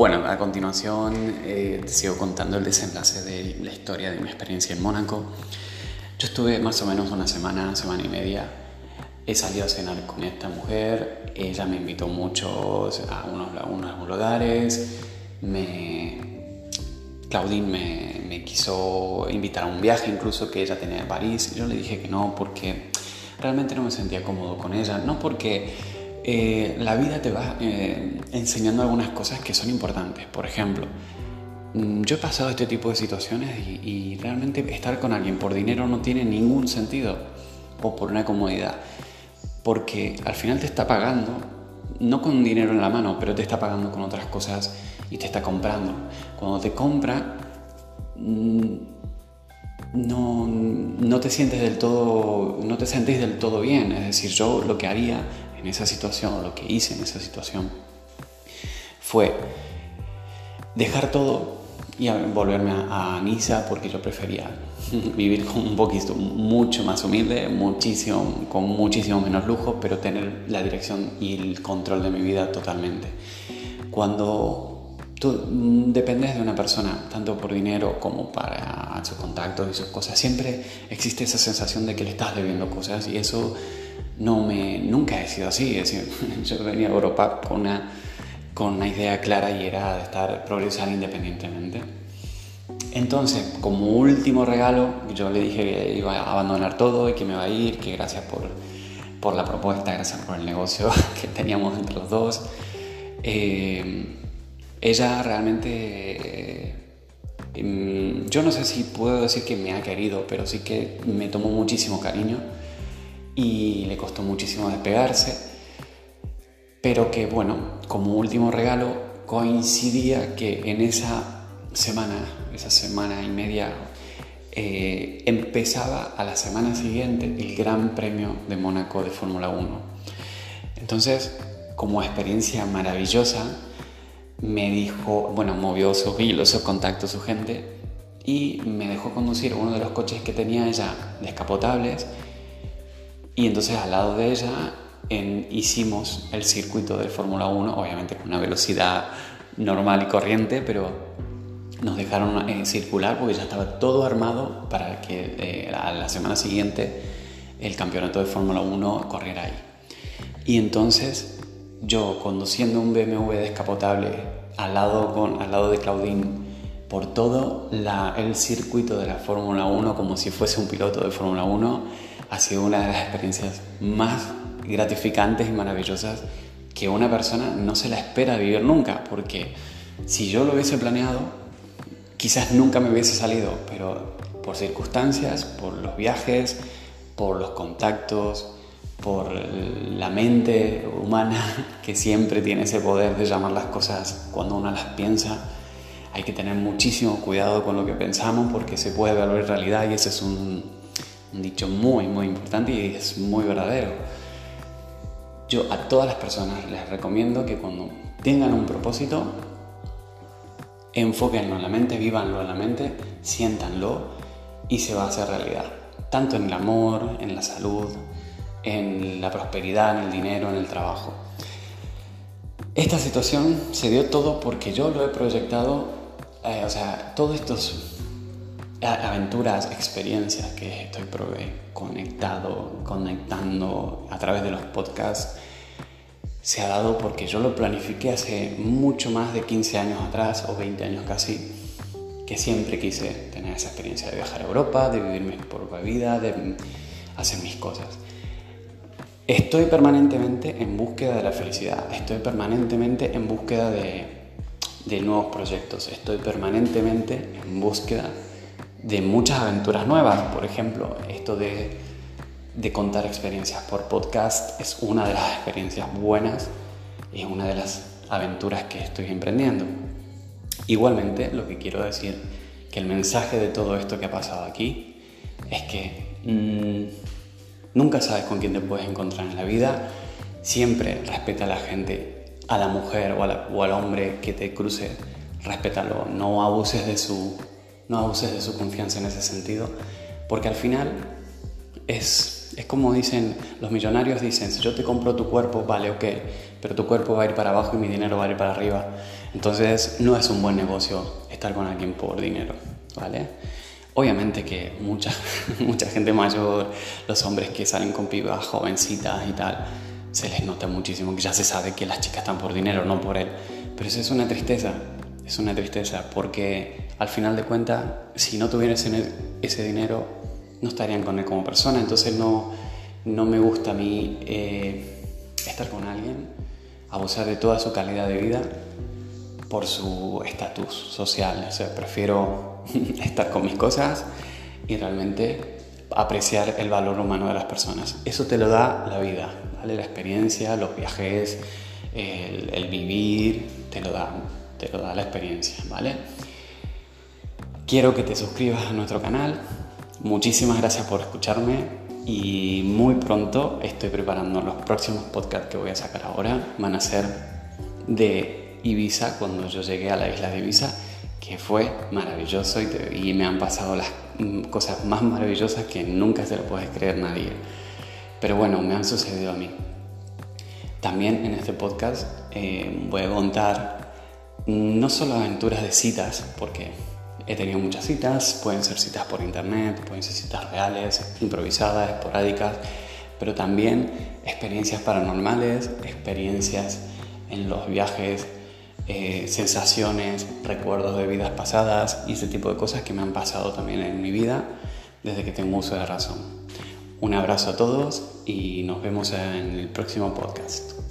Bueno, a continuación eh, te sigo contando el desenlace de la historia de mi experiencia en Mónaco. Yo estuve más o menos una semana, semana y media. He salido a cenar con esta mujer. Ella me invitó mucho a unos, unos lugares. Me, Claudine me, me, quiso invitar a un viaje, incluso que ella tenía en París. Yo le dije que no, porque realmente no me sentía cómodo con ella. No porque eh, la vida te va eh, enseñando algunas cosas que son importantes. Por ejemplo, mm, yo he pasado este tipo de situaciones y, realmente estar con alguien por dinero no tiene ningún sentido o por una comodidad. Porque al final te está pagando, no con dinero en la mano, pero te está pagando con otras cosas y te está comprando. Cuando te compra, mm, no, no te sientes del todo, no te sentís del todo bien. Es decir, yo lo que haría en esa situación, lo que hice en esa situación, fue dejar todo y volverme a, Niza porque yo prefería vivir con un poquito mucho más humilde, muchísimo, con muchísimo menos lujo, pero tener la dirección y el control de mi vida totalmente. Cuando tú dependes de una persona, tanto por dinero como para sus contactos y sus cosas, siempre existe esa sensación de que le estás debiendo cosas y eso no me, nunca he sido así. Es decir, yo venía a Europa con una, con una idea clara y era de estar, progresar independientemente. Entonces, como último regalo, yo le dije que iba a abandonar todo y que me va a ir, que gracias por, por la propuesta, gracias por el negocio que teníamos entre los dos. Eh, ella realmente, eh, yo no sé si puedo decir que me ha querido, pero sí que me tomó muchísimo cariño y le costó muchísimo despegarse, pero que bueno, como último regalo coincidía que en esa semana, esa semana y media, eh, empezaba a la semana siguiente el Gran Premio de Mónaco de Fórmula 1. Entonces, como experiencia maravillosa, me dijo, bueno, movió sus hilos, sus contactos, su gente, y me dejó conducir uno de los coches que tenía ella descapotables y entonces al lado de ella hicimos el circuito de Fórmula 1, obviamente con una velocidad normal y corriente, pero nos dejaron eh, circular porque ya estaba todo armado para que eh, a la semana siguiente el campeonato de Fórmula 1 corriera ahí. Y entonces yo conduciendo un BMW descapotable al lado, con, al lado de Claudine por todo el circuito de la Fórmula 1 como si fuese un piloto de Fórmula 1, ha sido una de las experiencias más gratificantes y maravillosas que una persona no se la espera vivir nunca, porque si yo lo hubiese planeado, quizás nunca me hubiese salido, pero por circunstancias, por los viajes, por los contactos, por la mente humana que siempre tiene ese poder de llamar las cosas cuando uno las piensa. Hay que tener muchísimo cuidado con lo que pensamos porque se puede volver realidad y ese es un, un dicho muy, muy importante y es muy verdadero. Yo a todas las personas les recomiendo que cuando tengan un propósito, enfóquenlo en la mente, vívanlo en la mente, siéntanlo y se va a hacer realidad. Tanto en el amor, en la salud, en la prosperidad, en el dinero, en el trabajo. Esta situación se dio todo porque yo lo he proyectado, eh, o sea, todos estos aventuras, experiencias que estoy conectado, conectando a través de los podcasts, se ha dado porque yo lo planifiqué hace mucho más de 15 años atrás o 20 años casi, que siempre quise tener esa experiencia de viajar a Europa, de vivir mi propia vida, de hacer mis cosas. Estoy permanentemente en búsqueda de la felicidad, estoy permanentemente en búsqueda de, de nuevos proyectos, estoy permanentemente en búsqueda de muchas aventuras nuevas. Por ejemplo, esto de, de, contar experiencias por podcast es una de las experiencias buenas es una de las aventuras que estoy emprendiendo. Igualmente, lo que quiero decir, que el mensaje de todo esto que ha pasado aquí es que mm, nunca sabes con quién te puedes encontrar en la vida, siempre respeta a la gente, a la mujer o, o al hombre que te cruce, respétalo, no abuses de su no abuses de su confianza en ese sentido, porque al final es, es como dicen los millonarios, dicen, si yo te compro tu cuerpo, vale, ok, pero tu cuerpo va a ir para abajo y mi dinero va a ir para arriba. Entonces no es un buen negocio estar con alguien por dinero, ¿vale? Obviamente que mucha, mucha gente mayor, los hombres que salen con pibas jovencitas y tal, se les nota muchísimo que ya se sabe que las chicas están por dinero, no por él. Pero eso es una tristeza, es una tristeza, porque al final de cuentas, si no tuvieran ese, dinero, no estarían con él como persona. Entonces no, no me gusta a mí eh, estar con alguien, abusar de toda su calidad de vida por su estatus social. O sea, prefiero estar con mis cosas y realmente apreciar el valor humano de las personas. Eso te lo da la vida, ¿vale? La experiencia, los viajes, el, vivir, te lo, da, te lo da la experiencia, ¿vale? Quiero que te suscribas a nuestro canal. Muchísimas gracias por escucharme y muy pronto estoy preparando los próximos podcasts que voy a sacar ahora. Van a ser de Ibiza cuando yo llegué a la isla de Ibiza, que fue maravilloso y, me han pasado las mm, cosas más maravillosas que nunca se lo puede creer nadie. Pero bueno, me han sucedido a mí. También en este podcast eh, voy a contar no solo aventuras de citas, porque he tenido muchas citas, pueden ser citas por internet, pueden ser citas reales, improvisadas, esporádicas, pero también experiencias paranormales, experiencias en los viajes, eh, sensaciones, recuerdos de vidas pasadas y ese tipo de cosas que me han pasado también en mi vida desde que tengo uso de razón. Un abrazo a todos y nos vemos en el próximo podcast.